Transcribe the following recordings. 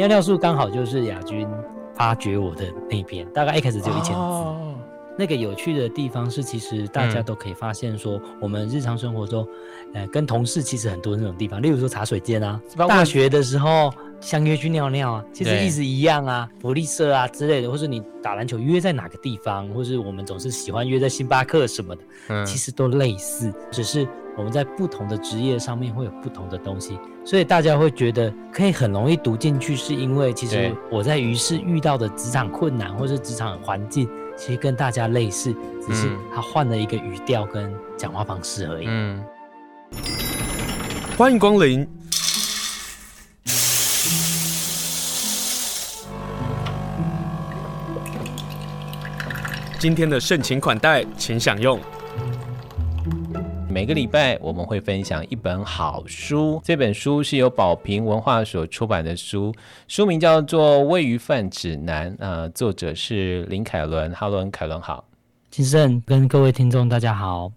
尿尿素刚好就是亚军发掘我的那边，大概一开始只有一千字。哦。那个有趣的地方是，其实大家都可以发现说，我们日常生活中，呃，跟同事其实很多那种地方，例如说茶水间啊，大学的时候相约去尿尿啊，其实意思一样啊，福利社啊之类的，或是你打篮球约在哪个地方，或是我们总是喜欢约在星巴克什么的，嗯，其实都类似，只是我们在不同的职业上面会有不同的东西，所以大家会觉得可以很容易读进去，是因为其实我在于是遇到的职场困难或是职场环境。其实跟大家类似，只是他换了一个语调跟讲话方式而已。嗯，欢迎光临。今天的盛情款待，请享用。每个礼拜我们会分享一本好书，这本书是由宝瓶文化所出版的书，书名叫做《喂鱼饭指南》，呃，作者是林凯伦。哈伦，凯伦好，金圣跟各位听众大家好。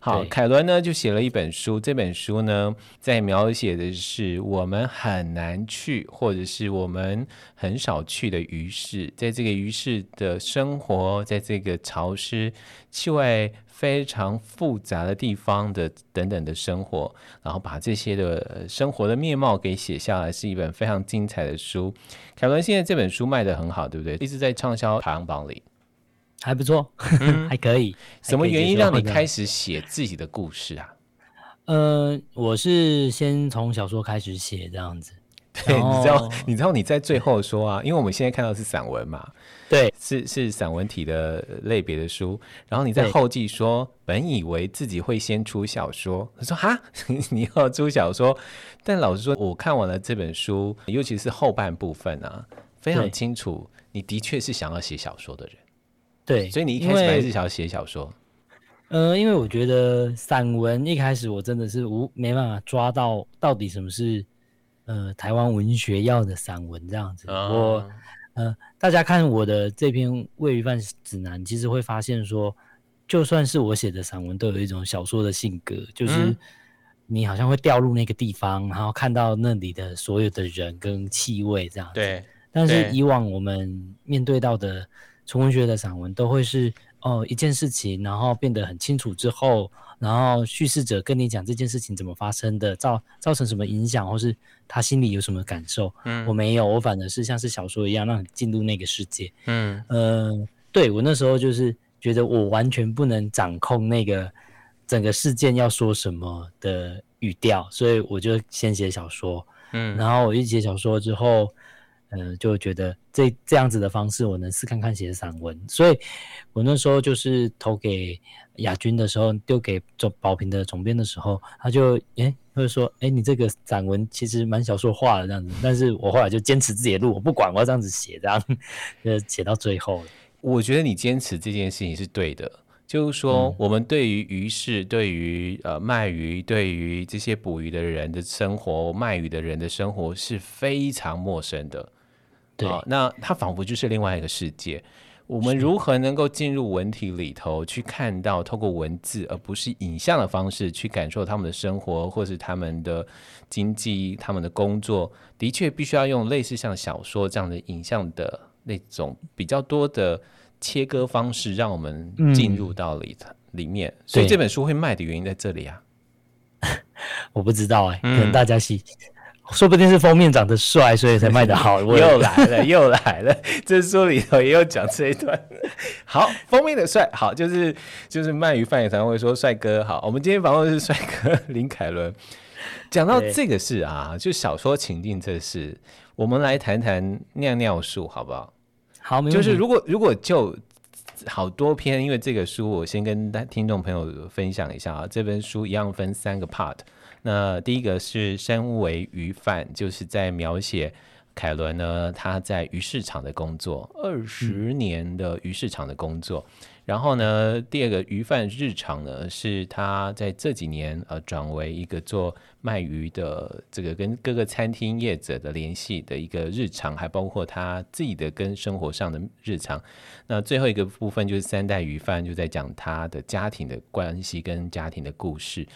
好，凯伦呢就写了一本书，这本书呢在描写的是我们很难去，或者是我们很少去的鱼市，在这个鱼市的生活，在这个潮湿、气味非常复杂的地方的等等的生活，然后把这些的生活的面貌给写下来，是一本非常精彩的书。凯伦现在这本书卖的很好，对不对？一直在畅销排行榜里。还不错，嗯、还可以。什么原因让你开始写自己的故事啊？呃，我是先从小说开始写这样子。对，你知道，你知道你在最后说啊，因为我们现在看到是散文嘛，对，是是散文体的类别的书。然后你在后记说，本以为自己会先出小说，他说哈，你要出小说？但老实说，我看完了这本书，尤其是后半部分啊，非常清楚，你的确是想要写小说的人。对，所以你一开始本来是想要写小说，呃，因为我觉得散文一开始我真的是无没办法抓到到底什么是呃台湾文学要的散文这样子。哦、我呃，大家看我的这篇《喂鱼饭指南》，其实会发现说，就算是我写的散文，都有一种小说的性格，就是你好像会掉入那个地方，然后看到那里的所有的人跟气味这样子。对，但是以往我们面对到的。纯文学的散文都会是哦一件事情，然后变得很清楚之后，然后叙事者跟你讲这件事情怎么发生的，造造成什么影响，或是他心里有什么感受。嗯，我没有，我反而是像是小说一样，让你进入那个世界。嗯，呃，对，我那时候就是觉得我完全不能掌控那个整个事件要说什么的语调，所以我就先写小说。嗯，然后我一写小说之后。嗯、呃，就觉得这这样子的方式，我能试看看写散文。所以，我那时候就是投给亚军的时候，丢给总宝平的总编的时候，他就诶，他就说，诶，你这个散文其实蛮小说化的这样子。但是我后来就坚持自己的路，我不管，我要这样子写，这样就写到最后了。我觉得你坚持这件事情是对的，就是说，我们对于鱼市，对于呃卖鱼，对于这些捕鱼的人的生活，卖鱼的人的生活是非常陌生的。对、哦，那它仿佛就是另外一个世界。我们如何能够进入文体里头去看到，透过文字而不是影像的方式去感受他们的生活，或是他们的经济、他们的工作？的确，必须要用类似像小说这样的影像的那种比较多的切割方式，让我们进入到里头、嗯、里面。所以这本书会卖的原因在这里啊？我不知道哎、欸，可能大家喜。嗯说不定是封面长得帅，所以才卖得好。又来了，又来了，这书里头也有讲这一段。好，封面的帅，好，就是就是鳗鱼饭也常会说帅哥。好，我们今天访问的是帅哥林凯伦。讲到这个事啊，就小说情境这事，我们来谈谈尿尿术，好不好？好，就是如果如果就好多篇，因为这个书，我先跟听众朋友分享一下啊。这本书一样分三个 part。那第一个是身为鱼贩，就是在描写凯伦呢，他在鱼市场的工作，二十年的鱼市场的工作。然后呢，第二个鱼贩日常呢，是他在这几年呃转为一个做卖鱼的，这个跟各个餐厅业者的联系的一个日常，还包括他自己的跟生活上的日常。那最后一个部分就是三代鱼贩，就在讲他的家庭的关系跟家庭的故事。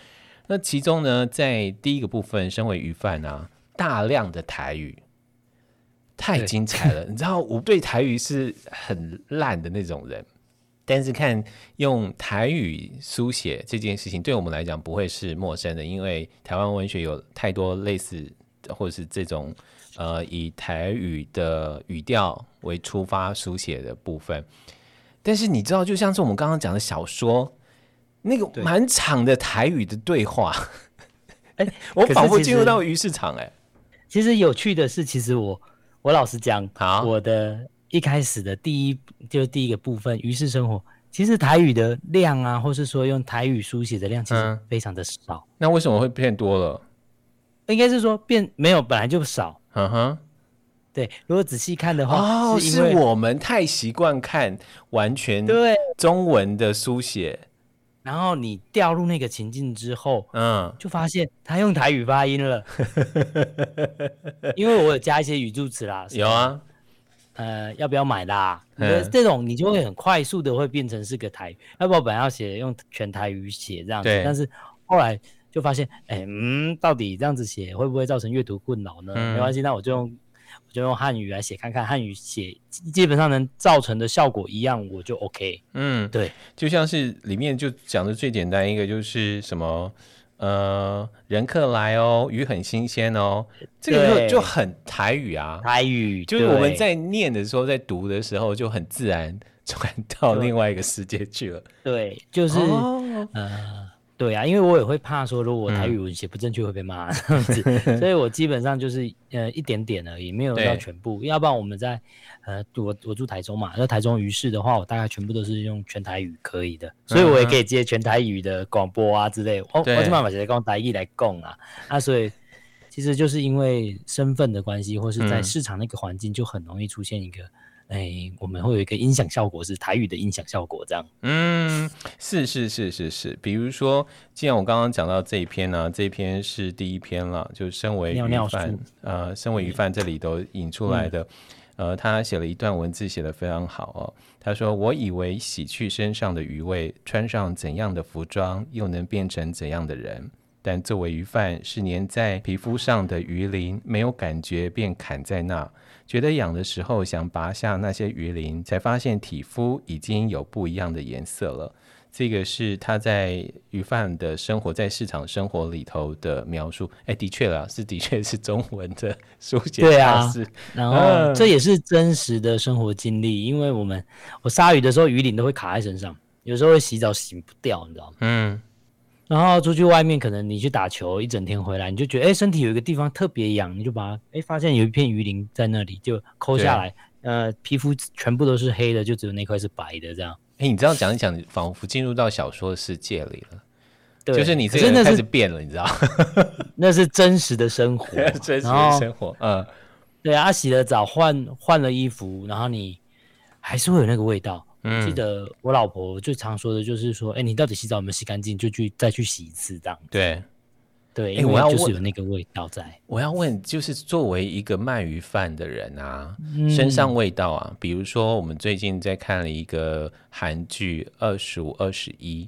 那其中呢，在第一个部分，身为鱼贩啊，大量的台语，太精彩了。你知道我对台语是很烂的那种人，但是看用台语书写这件事情，对我们来讲不会是陌生的，因为台湾文学有太多类似或者是这种呃以台语的语调为出发书写的部分。但是你知道，就像是我们刚刚讲的小说，那个蛮长的台语的对话，哎、欸，我仿佛进入到鱼市场、欸。哎，其实有趣的是，其实我我老实讲，好，我的一开始的第一就是第一个部分鱼市生活，其实台语的量啊，或是说用台语书写的量，其实非常的少、嗯。那为什么会变多了？应该是说变没有，本来就少。嗯哼。对，如果仔细看的话，哦，是，是我们太习惯看完全对中文的书写，然后你掉入那个情境之后，嗯，就发现他用台语发音了，因为我有加一些语助词啦，有啊，呃，要不要买啦？嗯，这种你就会很快速的会变成是个台语，要不我本来要写用全台语写这样子，但是后来就发现，哎，嗯，到底这样子写会不会造成阅读困扰呢？嗯，没关系，那我就用。就用汉语来写看看，汉语写基本上能造成的效果一样，我就 OK。嗯，对，就像是里面就讲的最简单一个就是什么，呃，人客来哦，鱼很新鲜哦，这个就就很台语啊，台语就是我们在念的时候，在读的时候就很自然 传到另外一个世界去了。对，就是、哦、呃。对啊，因为我也会怕说，如果我台语文写不正确会被骂这样子，嗯、所以我基本上就是呃一点点而已，没有到全部。要不然我们在呃我我住台中嘛，那台中于市的话，我大概全部都是用全台语可以的，所以我也可以接全台语的广播啊之类。我我这办法直接用台语来供啊，那所以其实就是因为身份的关系，或是在市场那个环境，就很容易出现一个。哎、欸，我们会有一个音响效果，是台语的音响效果，这样。嗯，是是是是是。比如说，既然我刚刚讲到这一篇呢、啊，这一篇是第一篇了，就身为鱼贩，呃，身为鱼贩这里都引出来的，嗯、呃，他写了一段文字，写的非常好哦。他说：“我以为洗去身上的鱼味，穿上怎样的服装，又能变成怎样的人？但作为鱼贩，是粘在皮肤上的鱼鳞，没有感觉便砍在那。”觉得痒的时候，想拔下那些鱼鳞，才发现体肤已经有不一样的颜色了。这个是他在鱼贩的生活，在市场生活里头的描述。哎，的确啦，是的确是中文的书写。对啊，然后这也是真实的生活经历。因为我们我杀鱼的时候，鱼鳞都会卡在身上，有时候会洗澡洗不掉，你知道吗？嗯。然后出去外面，可能你去打球一整天回来，你就觉得哎，身体有一个地方特别痒，你就把它哎发现有一片鱼鳞在那里，就抠下来，呃，皮肤全部都是黑的，就只有那块是白的这样。哎，你这样讲一讲，仿佛进入到小说的世界里了。对，就是你这个人开始变了，你知道？那是真实的生活，真实的生活。嗯，对啊，洗了澡换换了衣服，然后你还是会有那个味道。嗯，记得我老婆最常说的就是说，哎、欸，你到底洗澡有没有洗干净？就去再去洗一次这样。对，对，因为就是有那个味道在。我要问，就是作为一个卖鱼饭的人啊，嗯、身上味道啊，比如说我们最近在看了一个韩剧《二十五二十一》，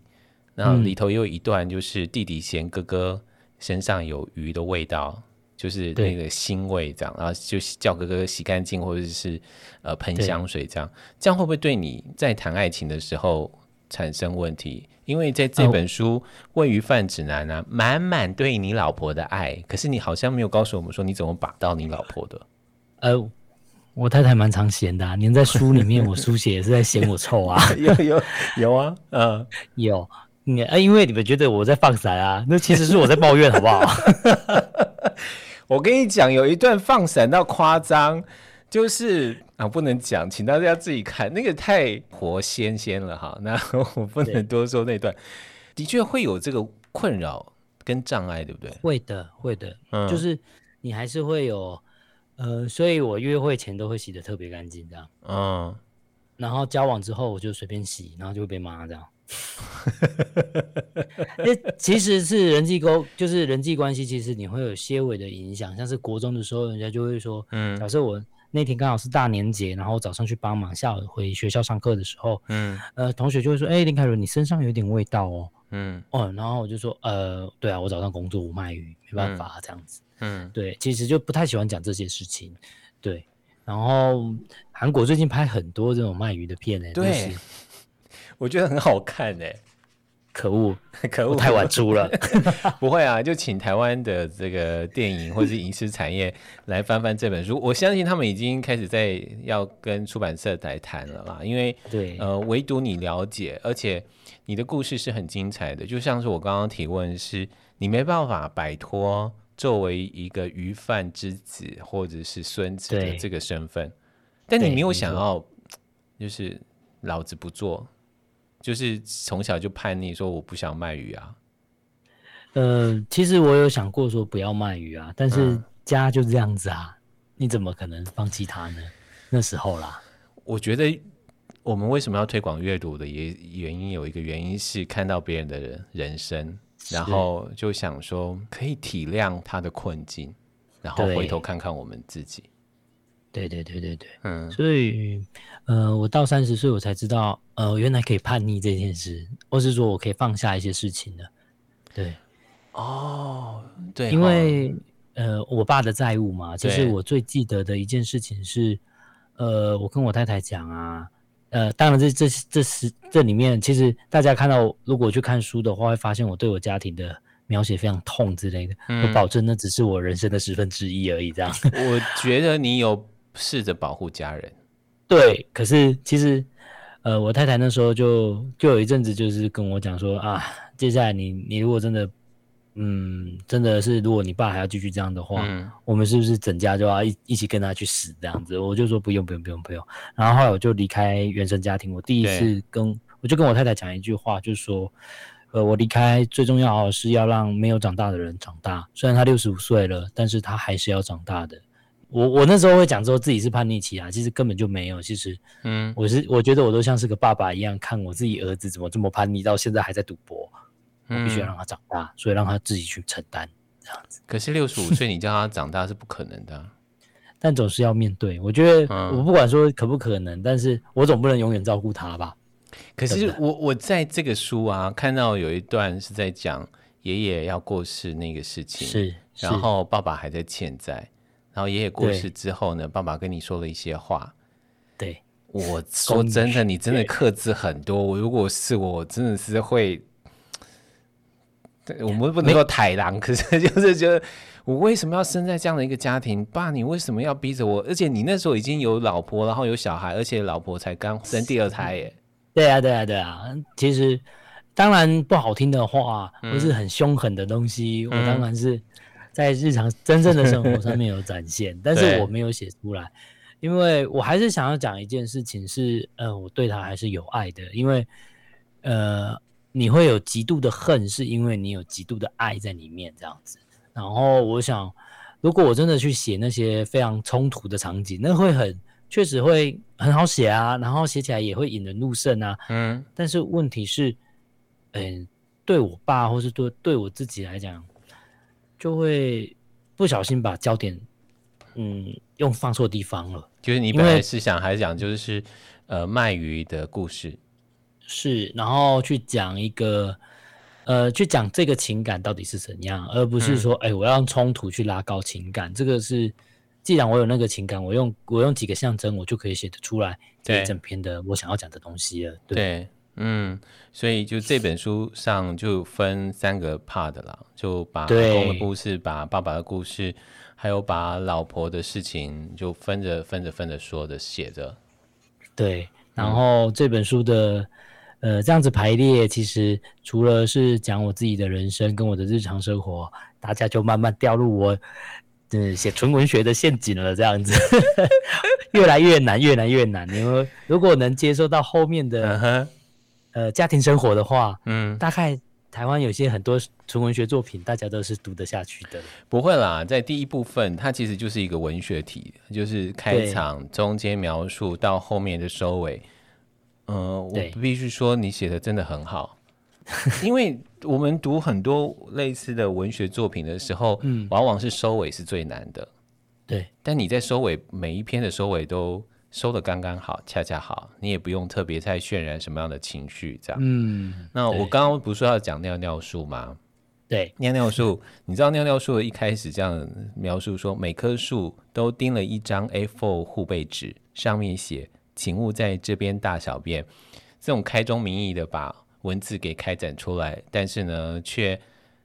然后里头有一段就是弟弟嫌哥哥身上有鱼的味道。就是那个腥味这样，然后就叫哥哥洗干净，或者是呃喷香水这样，这样会不会对你在谈爱情的时候产生问题？因为在这本书《喂鱼贩指南》啊，满满对你老婆的爱，可是你好像没有告诉我们说你怎么把到你老婆的。呃，我太太蛮常嫌的，啊，连在书里面我书写也是在嫌我臭啊。有有有啊，嗯，有，你啊，因为你们觉得我在放闪啊，那其实是我在抱怨，好不好？我跟你讲，有一段放闪到夸张，就是啊，不能讲，请大家自己看，那个太活鲜鲜了哈。那我不能多说那段，的确会有这个困扰跟障碍，对不对？会的，会的，嗯，就是你还是会有，呃，所以我约会前都会洗的特别干净，这样，嗯，然后交往之后我就随便洗，然后就会被骂这样。其实是人际沟，就是人际关系，其实你会有些微的影响。像是国中的时候，人家就会说，嗯，假设我那天刚好是大年节，然后早上去帮忙，下午回学校上课的时候，嗯，呃，同学就会说，哎、欸，林凯伦，你身上有点味道哦，嗯，哦，然后我就说，呃，对啊，我早上工作，我卖鱼，没办法、啊、这样子，嗯，对，其实就不太喜欢讲这些事情，对。然后韩国最近拍很多这种卖鱼的片呢，对，就是、我觉得很好看哎。可恶，可恶，太晚出了。不会啊，就请台湾的这个电影或者是影视产业来翻翻这本书。我相信他们已经开始在要跟出版社来谈了啦。因为对，呃，唯独你了解，而且你的故事是很精彩的。就像是我刚刚提问是，你没办法摆脱作为一个鱼贩之子或者是孙子的这个身份，但你没有想要，就是老子不做。就是从小就叛逆，说我不想卖鱼啊。呃，其实我有想过说不要卖鱼啊，但是家就这样子啊，嗯、你怎么可能放弃它呢？那时候啦，我觉得我们为什么要推广阅读的也原因有一个原因是看到别人的人生，然后就想说可以体谅他的困境，然后回头看看我们自己。对对对对对，嗯，所以，呃，我到三十岁，我才知道，呃，原来可以叛逆这件事，或是说我可以放下一些事情的，对，哦，对，因为，呃，我爸的债务嘛，其实我最记得的一件事情是，呃，我跟我太太讲啊，呃，当然这这这是这里面，其实大家看到，如果去看书的话，会发现我对我家庭的描写非常痛之类的，嗯，我保证那只是我人生的十分之一而已，这样。我觉得你有。试着保护家人，对。可是其实，呃，我太太那时候就就有一阵子，就是跟我讲说啊，接下来你你如果真的，嗯，真的是如果你爸还要继续这样的话，嗯，我们是不是整家就要一一起跟他去死这样子？我就说不用不用不用不用。然后后来我就离开原生家庭，我第一次跟我就跟我太太讲一句话，就是说，呃，我离开最重要的是要让没有长大的人长大。虽然他六十五岁了，但是他还是要长大的。我我那时候会讲说自己是叛逆期啊，其实根本就没有。其实，嗯，我是我觉得我都像是个爸爸一样，看我自己儿子怎么这么叛逆，到现在还在赌博，我必须要让他长大，嗯，所以让他自己去承担这样子。可是六十五岁你叫他长大是不可能的，但总是要面对。我觉得我不管说可不可能，嗯，但是我总不能永远照顾他吧。可是我我在这个书啊看到有一段是在讲爷爷要过世那个事情，是，是然后爸爸还在欠债。然后爷爷过世之后呢，爸爸跟你说了一些话。对，我说真的，你真的克制很多。我如果是我，我真的是会，对我们不能够太郎，可是就是觉得我为什么要生在这样的一个家庭？爸，你为什么要逼着我？而且你那时候已经有老婆，然后有小孩，而且老婆才刚生第二胎耶。对啊，对啊，对啊。其实当然不好听的话，不是很凶狠的东西，嗯、我当然是。在日常真正的生活上面有展现，但是我没有写出来，因为我还是想要讲一件事情是，呃，我对他还是有爱的，因为，呃，你会有极度的恨，是因为你有极度的爱在里面这样子。然后我想，如果我真的去写那些非常冲突的场景，那会很确实会很好写啊，然后写起来也会引人入胜啊。嗯。但是问题是，嗯、呃，对我爸或是对对我自己来讲。就会不小心把焦点，嗯，用放错地方了。就是你本来是想还是讲，就是呃卖鱼的故事，是，然后去讲一个，呃，去讲这个情感到底是怎样，而不是说，哎、嗯欸，我要用冲突去拉高情感。这个是，既然我有那个情感，我用我用几个象征，我就可以写得出来这一整篇的我想要讲的东西了。对。对嗯，所以就这本书上就分三个 part 啦，就把老公的故事，把爸爸的故事，还有把老婆的事情，就分着分着分着说的写着。对，然后这本书的呃这样子排列，其实除了是讲我自己的人生跟我的日常生活，大家就慢慢掉入我嗯写纯文学的陷阱了，这样子 越来越难，越来越难。因为如果能接受到后面的。Uh-huh. 呃，家庭生活的话，嗯，大概台湾有些很多纯文学作品，大家都是读得下去的。不会啦，在第一部分，它其实就是一个文学体，就是开场、中间描述到后面的收尾。嗯、呃，我必须说，你写的真的很好，因为我们读很多类似的文学作品的时候，嗯，往往是收尾是最难的。对，但你在收尾每一篇的收尾都。收的刚刚好，恰恰好，你也不用特别太渲染什么样的情绪，这样。嗯，那我刚刚不是说要讲尿尿术吗？对，尿尿树，你知道尿尿树一开始这样描述说，每棵树都钉了一张 A4 护背纸，上面写“请勿在这边大小便”，这种开宗明义的把文字给开展出来，但是呢，却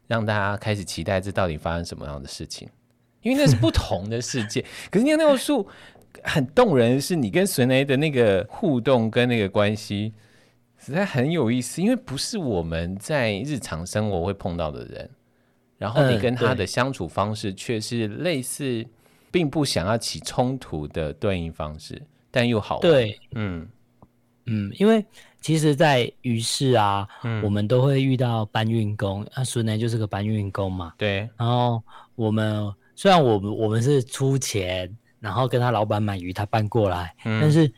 让大家开始期待这到底发生什么样的事情，因为那是不同的世界。可是尿尿树很动人，是你跟孙雷的那个互动跟那个关系。实在很有意思，因为不是我们在日常生活会碰到的人，然后你跟他的相处方式却是类似，并不想要起冲突的对应方式，但又好玩。对，嗯嗯，因为其实，在于是啊、嗯，我们都会遇到搬运工，那孙雷就是个搬运工嘛。对，然后我们虽然我们我们是出钱，然后跟他老板买鱼，他搬过来，嗯、但是。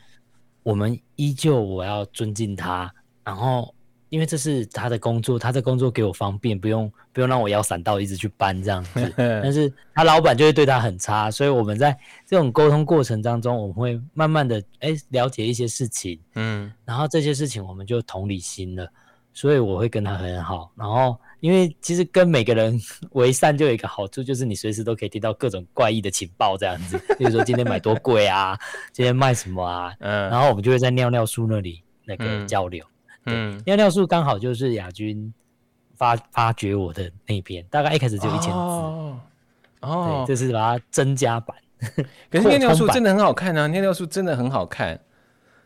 我们依旧，我要尊敬他，然后因为这是他的工作，他的工作给我方便，不用不用让我腰闪到一直去搬这样子。但是他老板就会对他很差，所以我们在这种沟通过程当中，我们会慢慢的哎了解一些事情，嗯，然后这些事情我们就同理心了，所以我会跟他很好，然后。因为其实跟每个人 为善就有一个好处，就是你随时都可以听到各种怪异的情报，这样子。比如说今天买多贵啊，今天卖什么啊，嗯，然后我们就会在尿尿树那里那个交流。嗯，尿尿树刚好就是亚军发发掘我的那边，大概一开始就一千字。哦，哦，对，这是把它增加版。可是尿尿树真的很好看啊，尿尿树真的很好看。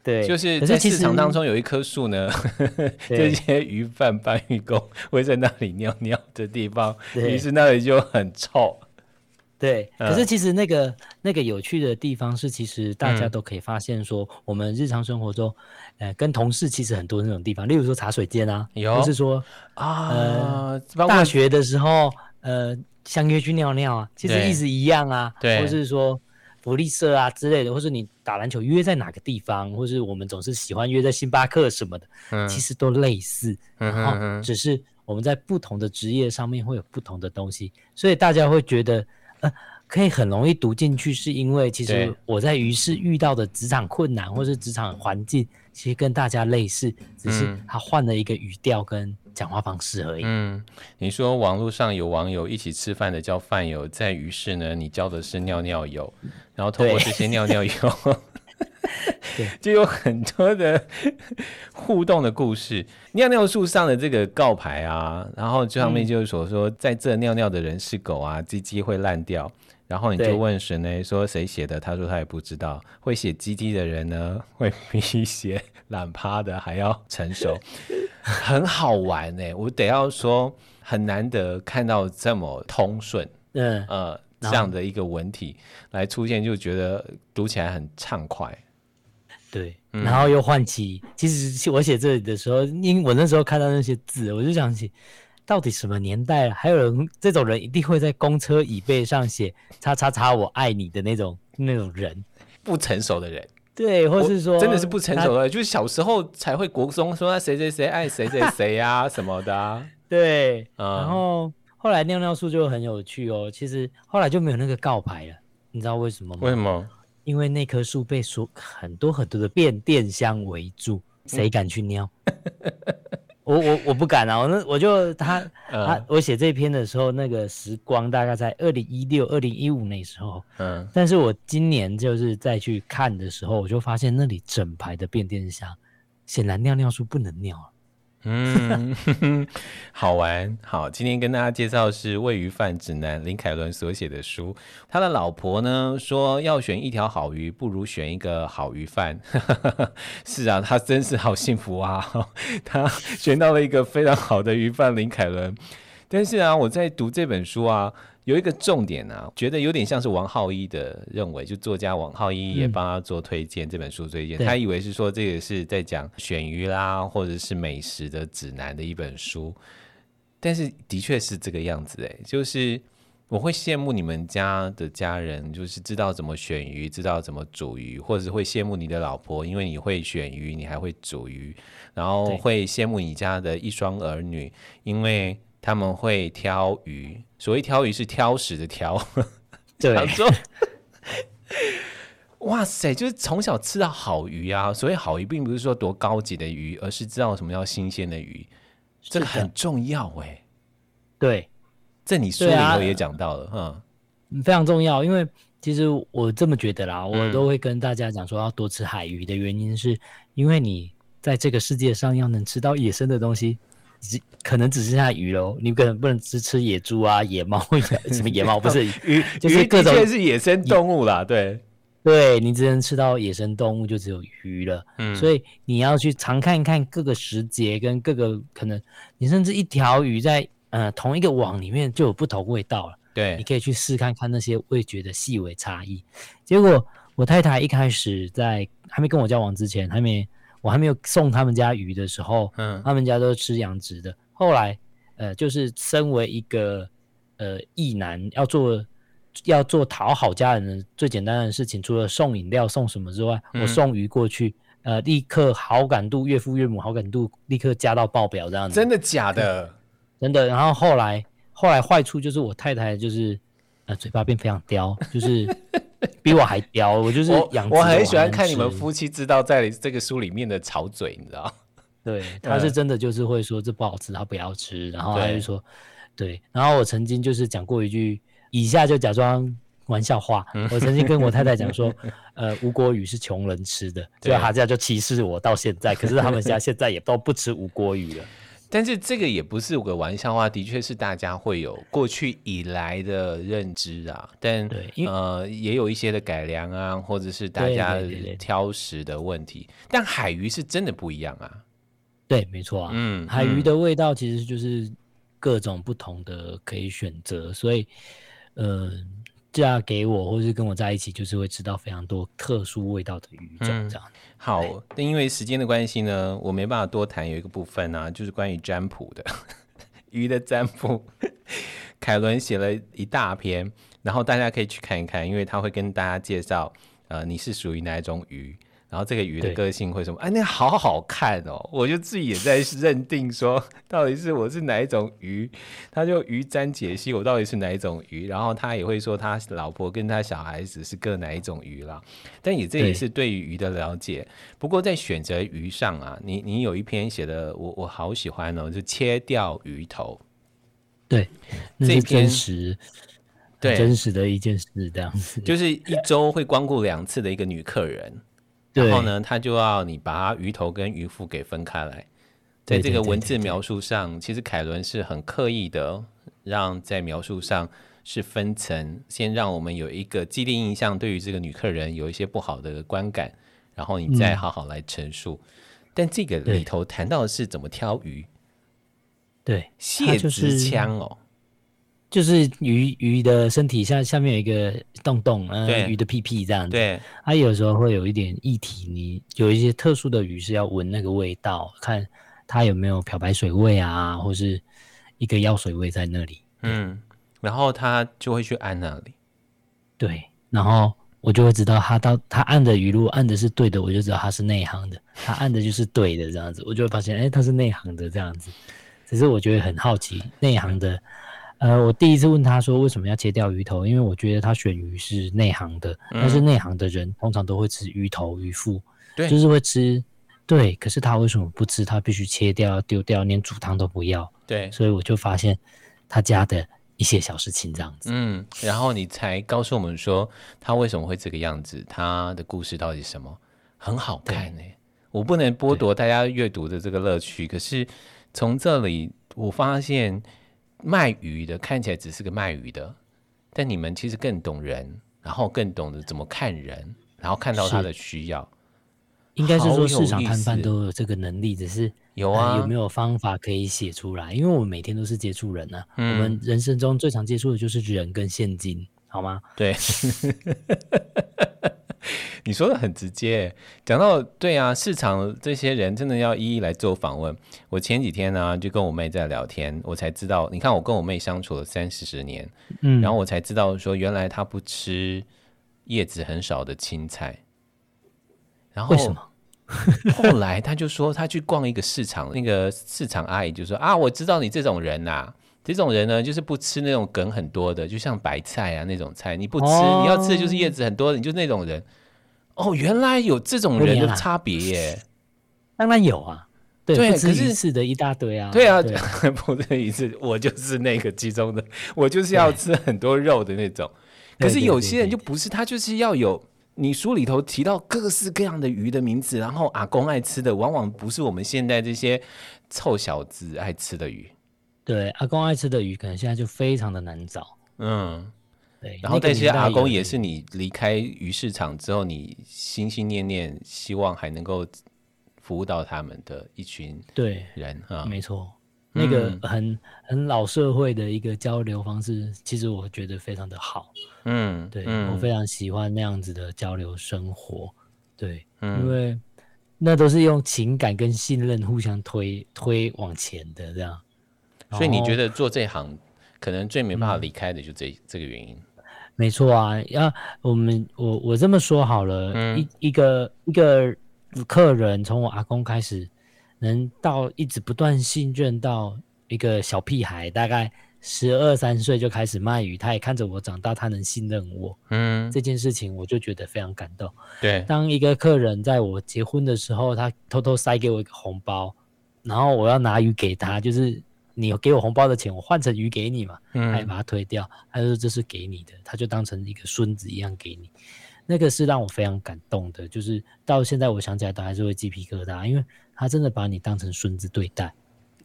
对，就是在市场当中有一棵树呢，这些鱼贩搬运工会在那里尿尿的地方，于是那里就很臭。对，可是其实那个、嗯、那个有趣的地方是，其实大家都可以发现说，我们日常生活中，呃，跟同事其实很多那种地方，例如说茶水间啊，有，就是说啊、呃，大学的时候，呃，相约去尿尿啊，其实意思一样啊，对，或是说。福利社啊之类的，或是你打篮球约在哪个地方，或是我们总是喜欢约在星巴克什么的，嗯、其实都类似，然后只是我们在不同的职业上面会有不同的东西，所以大家会觉得，呃，可以很容易读进去，是因为其实我在于是遇到的职场困难或是职场环境，其实跟大家类似，只是他换了一个语调跟。讲话方式而已。嗯，你说网络上有网友一起吃饭的叫饭友，在于是呢，你教的是尿尿友，然后通过这些尿尿友，对，就有很多的互动的故事。尿尿树上的这个告牌啊，然后这上面就是说说，在这尿尿的人是狗啊，鸡鸡会烂掉。然后你就问神呢，说谁写的？他说他也不知道。会写鸡鸡的人呢，会比写懒趴的还要成熟。很好玩呢、欸，我得要说很难得看到这么通顺，嗯呃这样的一个文体来出现，就觉得读起来很畅快。对，然后又唤起，其实我写这里的时候，因为我那时候看到那些字，我就想起，到底什么年代了，还有人这种人一定会在公车椅背上写“叉叉叉我爱你”的那种那种人，不成熟的人。对，或是说真的是不成熟的，就是小时候才会国中说谁谁谁爱谁谁谁呀 什么的、啊。对、嗯，然后后来尿尿树就很有趣哦。其实后来就没有那个告牌了，你知道为什么吗？为什么？因为那棵树被说很多很多的变电箱围住，谁敢去尿？嗯我我我不敢啊！我那我就他他我写这篇的时候，那个时光大概在二零一六、二零一五那时候。嗯。但是我今年就是再去看的时候，我就发现那里整排的变电箱，显然尿尿树不能尿。嗯，好玩。好，今天跟大家介绍是《喂鱼饭指南》林凯伦所写的书。他的老婆呢说，要选一条好鱼，不如选一个好鱼贩。是啊，他真是好幸福啊！他选到了一个非常好的鱼贩林凯伦。但是啊，我在读这本书啊。有一个重点啊，觉得有点像是王浩一的认为，就作家王浩一也帮他做推荐、嗯、这本书推荐，他以为是说这个是在讲选鱼啦，或者是美食的指南的一本书，但是的确是这个样子哎，就是我会羡慕你们家的家人，就是知道怎么选鱼，知道怎么煮鱼，或者是会羡慕你的老婆，因为你会选鱼，你还会煮鱼，然后会羡慕你家的一双儿女，因为。他们会挑鱼，所谓挑鱼是挑食的挑。对，哇塞，就是从小吃到好鱼啊！所谓好鱼，并不是说多高级的鱼，而是知道什么叫新鲜的鱼，这个很重要哎。对，在你书里头也讲到了，哈、嗯，非常重要。因为其实我这么觉得啦，我都会跟大家讲说要多吃海鱼的原因，是因为你在这个世界上要能吃到野生的东西，只可能只剩下鱼喽。你可能不能只吃野猪啊、野猫，什么野猫不是 鱼，就是各种是野生动物啦，对。对，你只能吃到野生动物，就只有鱼了。嗯，所以你要去常看看各个时节跟各个可能，你甚至一条鱼在呃同一个网里面就有不同味道了。对，你可以去试看看那些味觉的细微差异。结果我太太一开始在还没跟我交往之前，还没我还没有送他们家鱼的时候，嗯，他们家都是吃养殖的。后来呃，就是身为一个呃异男要做。要做讨好家人的最简单的事情，除了送饮料、送什么之外，嗯、我送鱼过去，呃，立刻好感度，岳父岳母好感度立刻加到爆表，这样子。真的假的？真的。然后后来，后来坏处就是我太太就是，呃，嘴巴变非常刁，就是比我还刁。我就是养我，我很喜欢看你们夫妻知道在这个书里面的吵嘴，你知道？对，他是真的就是会说这不好吃，他不要吃，然后他就说，对，对。然后我曾经就是讲过一句。以下就假装玩笑话。我曾经跟我太太讲说，呃，吴郭鱼是穷人吃的，所以他家就歧视我到现在。可是他们家现在也都不吃吴郭鱼了。但是这个也不是个玩笑话，的确是大家会有过去以来的认知啊。但对，呃，也有一些的改良啊，或者是大家挑食的问题。对对对对，但海鱼是真的不一样啊。对，没错啊。嗯，海鱼的味道其实就是各种不同的可以选择，所以。呃，嫁给我或是跟我在一起，就是会吃到非常多特殊味道的鱼种这样。嗯、好，那因为时间的关系呢，我没办法多谈。有一个部分呢、啊，就是关于占卜的 鱼的占卜。凯伦写了一大篇，然后大家可以去看一看，因为他会跟大家介绍，呃，你是属于哪一种鱼。然后这个鱼的个性会什么？哎，那好好看哦！我就自己也在认定说，到底是我是哪一种鱼？他就鱼占解析我到底是哪一种鱼，然后他也会说他老婆跟他小孩子是各哪一种鱼啦。但也这也是对于鱼的了解。不过在选择鱼上啊，你你有一篇写的我我好喜欢哦，就切掉鱼头。对，那是真实，对真实的一件事，这样子。就是一周会光顾两次的一个女客人。然后呢，他就要你把鱼头跟鱼腹给分开来，在这个文字描述上，其实凯伦是很刻意的，让在描述上是分层，先让我们有一个既定印象，对于这个女客人有一些不好的观感，然后你再好好来陈述。嗯、但这个里头谈到的是怎么挑鱼，对，蟹子枪哦。就是鱼鱼的身体下下面有一个洞洞，嗯、呃，鱼的屁屁这样子。对，它、啊、有时候会有一点液体，你有一些特殊的鱼是要闻那个味道，看它有没有漂白水味啊，或是一个药水味在那里。嗯，然后它就会去按那里。对，然后我就会知道它到它按的鱼，如果按的是对的，我就知道它是内行的。它按的就是对的这样子，我就会发现，哎、欸，他是内行的这样子。只是我觉得很好奇，内行的。呃，我第一次问他说为什么要切掉鱼头，因为我觉得他选鱼是内行的，嗯、但是内行的人通常都会吃鱼头、鱼腹，对，就是会吃，对。可是他为什么不吃？他必须切掉、丢掉，连煮汤都不要。对，所以我就发现他家的一些小事情这样子。嗯，然后你才告诉我们说他为什么会这个样子，他的故事到底是什么？很好看呢、欸。我不能剥夺大家阅读的这个乐趣，可是从这里我发现。卖鱼的看起来只是个卖鱼的，但你们其实更懂人，然后更懂得怎么看人，然后看到他的需要。应该是说市场摊贩都有这个能力，只是有啊、呃，有没有方法可以写出来？因为我们每天都是接触人啊，嗯、我们人生中最常接触的就是人跟现金，好吗？对。你说的很直接，讲到对啊，市场这些人真的要一一来做访问。我前几天呢、啊、就跟我妹在聊天，我才知道，你看我跟我妹相处了三四十年，嗯，然后我才知道说原来她不吃叶子很少的青菜。然后为什么？后来她就说她去逛一个市场，那个市场阿姨就说啊，我知道你这种人呐、啊，这种人呢就是不吃那种梗很多的，就像白菜啊那种菜，你不吃，哦、你要吃的就是叶子很多的，你就是那种人。哦，原来有这种人的差别耶！当然有啊，对，对不止可是一次的一大堆啊，对啊，对啊 不止一次，我就是那个其中的，我就是要吃很多肉的那种。可是有些人就不是，他就是要有。你书里头提到各式各样的鱼的名字，然后阿公爱吃的，往往不是我们现在这些臭小子爱吃的鱼。对，阿公爱吃的鱼，可能现在就非常的难找。嗯，对。然后这些阿公也是你离开鱼市场之后，你心心念念希望还能够服务到他们的一群对人啊，没错。那个很很老社会的一个交流方式，其实我觉得非常的好。嗯，对，嗯，我非常喜欢那样子的交流生活。对，嗯，因为那都是用情感跟信任互相推推往前的这样。所以你觉得做这行可能最没办法离开的就这、嗯、这个原因？没错啊，要我们我我这么说好了，嗯、一一个一个客人从我阿公开始。能到一直不断信任到一个小屁孩，大概十二三岁就开始卖鱼，他也看着我长大，他能信任我，嗯，这件事情我就觉得非常感动。对，当一个客人在我结婚的时候，他偷偷塞给我一个红包，然后我要拿鱼给他，就是你给我红包的钱，我换成鱼给你嘛，嗯，他也把它推掉，他说这是给你的，他就当成一个孙子一样给你，那个是让我非常感动的，就是到现在我想起来都还是会鸡皮疙瘩，因为。他真的把你当成孙子对待，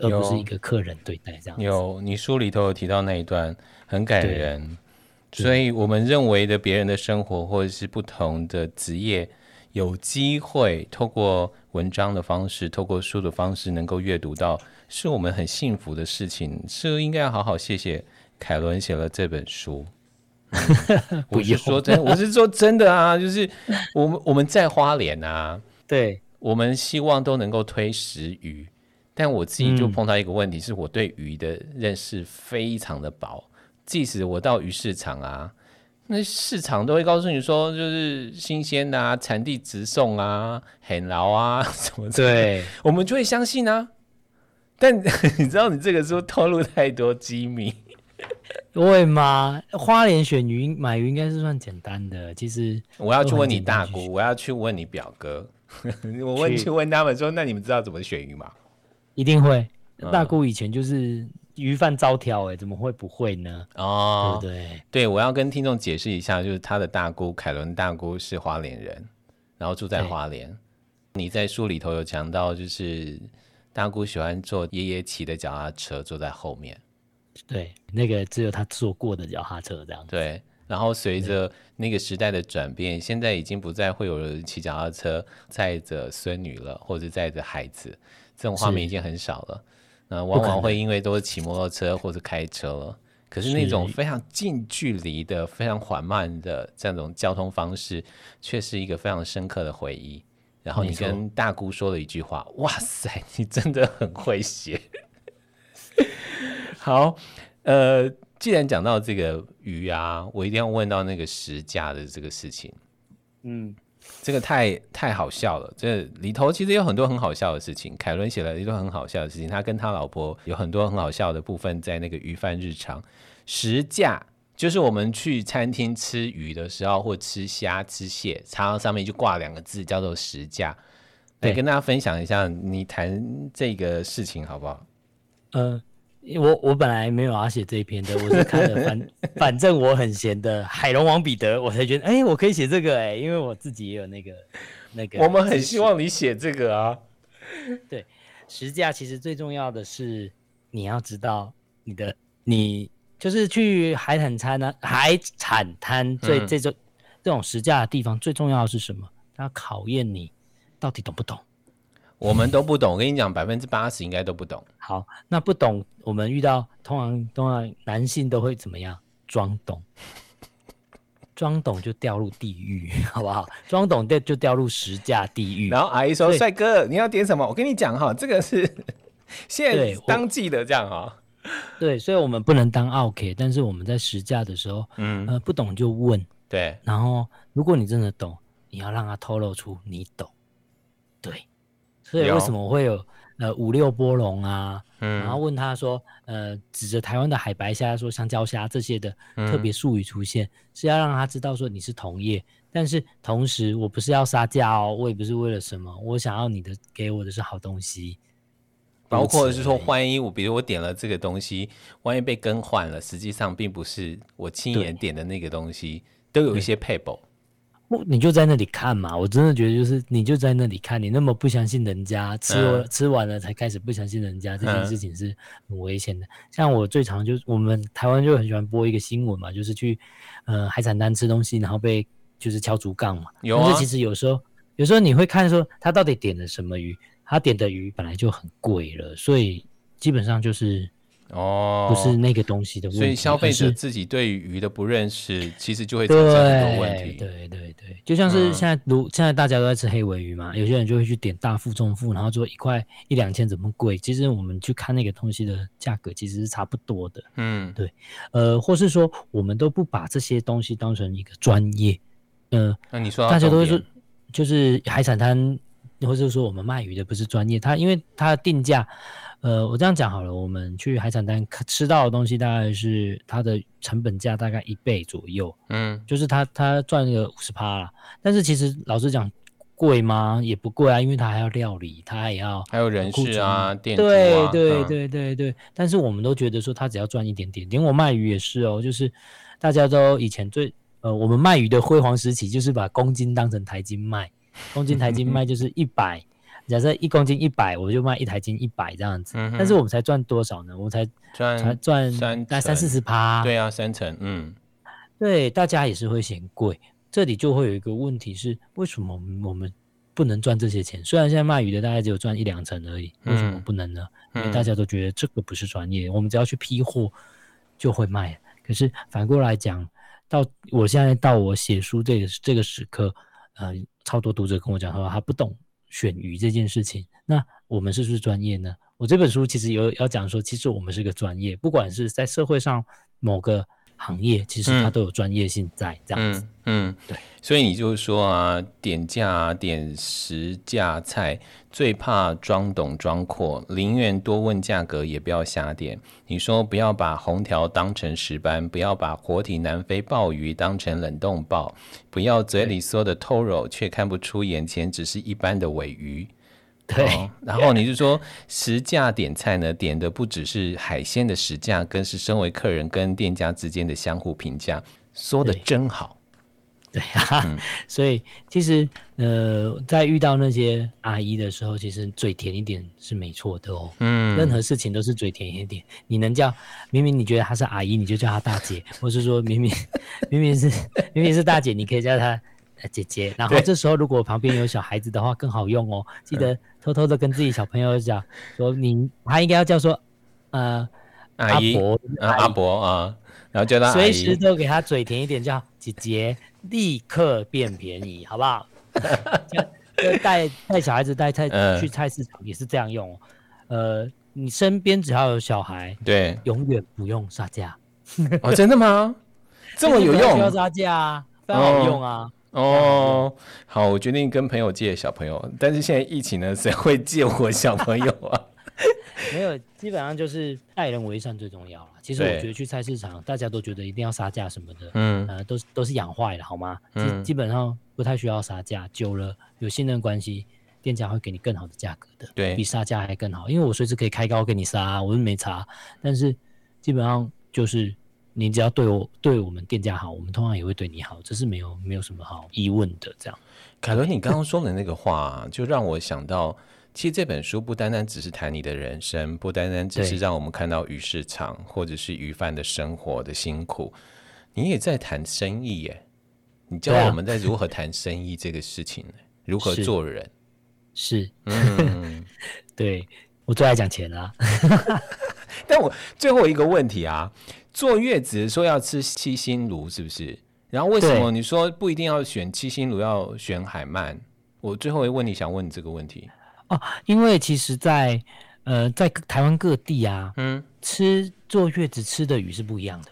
而不是一个客人对待这样。有，你书里头有提到那一段很感人，所以我们认为的别人的生活或者是不同的职业，有机会透过文章的方式，透过书的方式能够阅读到，是我们很幸福的事情，是应该要好好谢谢凯伦写了这本书。我是说真，我是说真的啊，就是我们我们在花莲啊，对。我们希望都能够推食鱼，但我自己就碰到一个问题，是我对鱼的认识非常的薄。即使我到鱼市场啊，那市场都会告诉你说，就是新鲜的啊，产地直送啊，很牢啊什么的。对，我们就会相信啊。但 你知道，你这个时候透露太多机密。会吗？花莲选鱼买鱼应该是算简单的。其实我要去问你大姑，我要去问你表哥。我问去问他们说，那你们知道怎么选鱼吗？一定会。大姑以前就是鱼贩招挑，哎，怎么会不会呢？哦，对对对，我要跟听众解释一下，就是他的大姑凯伦大姑是花莲人，然后住在花莲。你在书里头有讲到，就是大姑喜欢坐爷爷骑的脚踏车，坐在后面。对，那个只有他坐过的脚踏车这样。对。然后随着那个时代的转变，现在已经不再会有人骑脚踏车载着孙女了，或者载着孩子，这种画面已经很少了。那往往会因为都是骑摩托车或者开车了。可是那种非常近距离的、非常缓慢的这种交通方式，却是一个非常深刻的回忆。然后你跟大姑说了一句话：“哇塞，你真的很会写。”好，呃。既然讲到这个鱼啊，我一定要问到那个实价的这个事情。嗯，这个太太好笑了。这里头其实有很多很好笑的事情。凯伦写了一段很好笑的事情，他跟他老婆有很多很好笑的部分在那个鱼贩日常。实价就是我们去餐厅吃鱼的时候，或吃虾、吃蟹，常常上面就挂两个字叫做实价。来跟大家分享一下，你谈这个事情好不好？嗯、呃。我我本来没有要写这一篇的，我是看了反 反正我很闲的海龙王彼得，我才觉得哎、欸，我可以写这个哎、欸，因为我自己也有那个那个。我们很希望你写这个啊。对，实价其实最重要的是你要知道你的你就是去海产餐呢，海产摊最、嗯、这种这种实价的地方最重要的是什么？它考验你到底懂不懂。我们都不懂，我跟你讲，百分之八十应该都不懂。好，那不懂，我们遇到通常通常男性都会怎么样？装懂，装懂就掉入地狱，好不好？装懂就就掉入时价地狱。然后阿姨说：“帅哥，你要点什么？我跟你讲哈，这个是现在当季的这样哈。” 对，所以我们不能当奥 K，，但是我们在实价的时候，嗯呃，不懂就问。对，然后如果你真的懂，你要让他透露出你懂。对。所以为什么会有呃五六波龙啊？嗯，然后问他说，呃，指着台湾的海白虾说香蕉虾这些的特别术语出现，嗯，是要让他知道说你是同业，但是同时我不是要杀价哦，我也不是为了什么，我想要你的给我的是好东西，包括是说，万一我比如我点了这个东西，万一被更换了，实际上并不是我亲眼点的那个东西，都有一些撇步。你就在那里看嘛，我真的觉得就是你就在那里看，你那么不相信人家，吃、嗯、吃完了才开始不相信人家，这件事情是很危险的。嗯、像我最常就是我们台湾就很喜欢播一个新闻嘛，就是去呃海产摊吃东西，然后被就是敲竹杠嘛。有啊。但是其实有时候有时候你会看说他到底点了什么鱼，他点的鱼本来就很贵了，所以基本上就是。哦，不是那个东西的问题，所以消费者自己对于鱼的不认识，其实就会产生很多问题。对对对对，就像是现在，如、嗯、现在大家都在吃黑尾鱼嘛，有些人就会去点大腹、中腹，然后说一块一两千怎么贵？其实我们去看那个东西的价格，其实是差不多的。嗯，对，呃，或是说我们都不把这些东西当成一个专业。嗯、呃，那你说大家都会说，就是海产摊，或者说我们卖鱼的不是专业，它因为它的定价。呃，我这样讲好了，我们去海产摊吃到的东西大概是它的成本价大概一倍左右，嗯，就是它它赚个五十趴啦。但是其实老实讲，贵吗？也不贵啊，因为它还要料理，它还要还有人事啊，店对对对对对。但是我们都觉得说，它只要赚一点点，连我卖鱼也是哦，就是大家都以前最呃，我们卖鱼的辉煌时期就是把公斤当成台斤卖，公斤台斤卖就是一百。假设一公斤一百，我就卖一台斤一百这样子，嗯，但是我们才赚多少呢？我们才赚才赚三三四十趴。对啊，三成，嗯，对，大家也是会嫌贵。这里就会有一个问题是，为什么我们不能赚这些钱？虽然现在卖鱼的大概只有赚一两成而已，为什么不能呢？嗯，因为大家都觉得这个不是专业，我们只要去批货就会卖。可是反过来讲，到我现在到我写书这个这个时刻，呃，超多读者跟我讲说他不懂。选鱼这件事情，那我们是不是专业呢？我这本书其实有要讲说，其实我们是个专业，不管是在社会上某个行业，其实它都有专业性在这样子。嗯，嗯对。所以你就是说啊，点价点实价菜，最怕装懂装阔，宁愿多问价格，也不要瞎点。你说不要把红条当成石斑，不要把活体南非鲍鱼当成冷冻鲍，不要嘴里说的透肉，却看不出眼前只是一般的尾鱼。对，然后你就说实价点菜呢，点的不只是海鲜的实价，更是身为客人跟店家之间的相互评价，说的真好。对啊、嗯，所以其实呃，在遇到那些阿姨的时候，其实嘴甜一点是没错的哦。嗯，任何事情都是嘴甜一点。你能叫明明你觉得她是阿姨，你就叫她大姐，或是说明明明明是明明是大姐，你可以叫她。姐姐，然后这时候如果旁边有小孩子的话更好用哦。记得偷偷的跟自己小朋友讲说，你他应该要叫说呃阿伯阿伯啊，然后叫他随时都给他嘴甜一点，叫姐姐，立刻变便宜，好不好？就带带小孩子带菜 去菜市场也是这样用。呃，你身边只要有小孩，对，永远不用杀价。哦，真的吗？这么有用？不要杀价，非常好用啊。哦，好，我决定跟朋友借小朋友，但是现在疫情呢，谁会借我小朋友啊？没有，基本上就是爱人为善最重要了。其实我觉得去菜市场，大家都觉得一定要杀价什么的，嗯，呃，都是都是养坏了，好吗？嗯，基本上不太需要杀价，久了有信任关系，店家会给你更好的价格的，对，比杀价还更好。因为我随时可以开高给你杀，我是没差，但是基本上就是。你只要对我对我们店家好，我们通常也会对你好，这是没有没有什么好疑问的。这样，凯伦，你刚刚说的那个话，就让我想到，其实这本书不单单只是谈你的人生，不单单只是让我们看到鱼市场或者是鱼贩的生活的辛苦，你也在谈生意耶。你教我们在如何谈生意这个事情，如何做人。是，是嗯，对我最爱讲钱啦。但我最后一个问题啊。坐月子说要吃七星鲈，是不是？然后为什么你说不一定要选七星鲈，要选海鳗？我最后一个问你想问你这个问题哦，因为其实在，在呃，在台湾各地啊，嗯，吃坐月子吃的鱼是不一样的。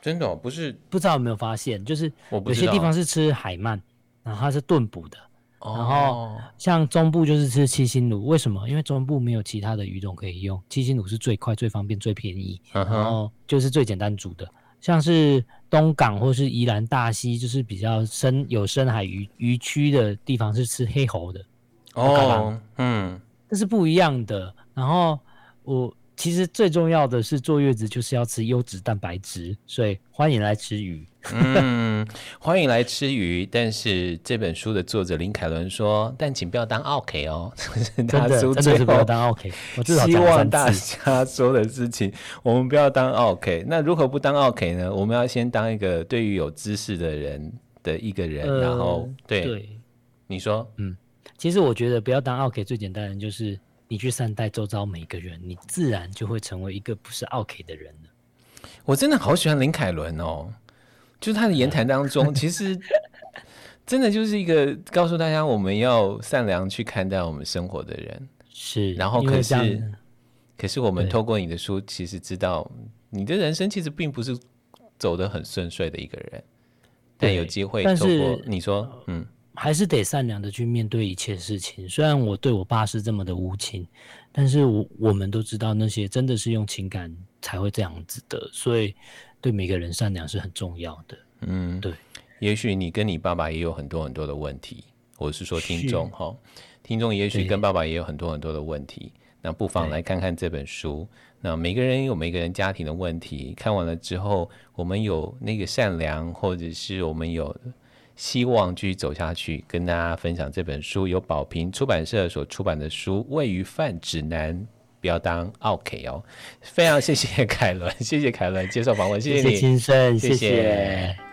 真的、哦、不是？不知道有没有发现，就是有些地方是吃海鳗，然后它是炖补的。然后像中部就是吃七星鲈，为什么？因为中部没有其他的鱼种可以用，七星鲈是最快、最方便、最便宜，然后就是最简单煮的。像是东港或是宜兰大溪，就是比较深有深海鱼鱼区的地方，是吃黑喉的。哦，嗯，这是不一样的。然后我其实最重要的是坐月子就是要吃优质蛋白质，所以欢迎来吃鱼。嗯，欢迎来吃鱼。但是这本书的作者林凯伦说：“但请不要当 OK 哦。”真的真的是不要当 OK。我至少希望大家说的事情，我们不要当 OK。那如何不当 OK 呢？我们要先当一个对于有知识的人的一个人，呃、然后对，对你说，嗯，其实我觉得不要当 OK 最简单的就是你去善待周遭每一个人，你自然就会成为一个不是 OK 的人了。我真的好喜欢林凯伦哦。就是他的言谈当中，其实真的就是一个告诉大家，我们要善良去看待我们生活的人。是，然后可是，可是我们透过你的书，其实知道你的人生其实并不是走得很顺遂的一个人。但有机会透过你说，嗯，还是得善良的去面对一切事情。虽然我对我爸是这么的无情，但是我我们都知道那些真的是用情感才会这样子的，所以。对每个人善良是很重要的。嗯，对。也许你跟你爸爸也有很多很多的问题，我是说听众哈，听众也许跟爸爸也有很多很多的问题。那不妨来看看这本书。那每个人有每个人家庭的问题，看完了之后，我们有那个善良，或者是我们有希望继续走下去，跟大家分享这本书，由宝瓶出版社所出版的书《位于泛指南》。不要当 OK 哦，非常谢谢凯伦，谢谢凯伦接受访问，谢谢你，谢谢，谢谢。谢谢。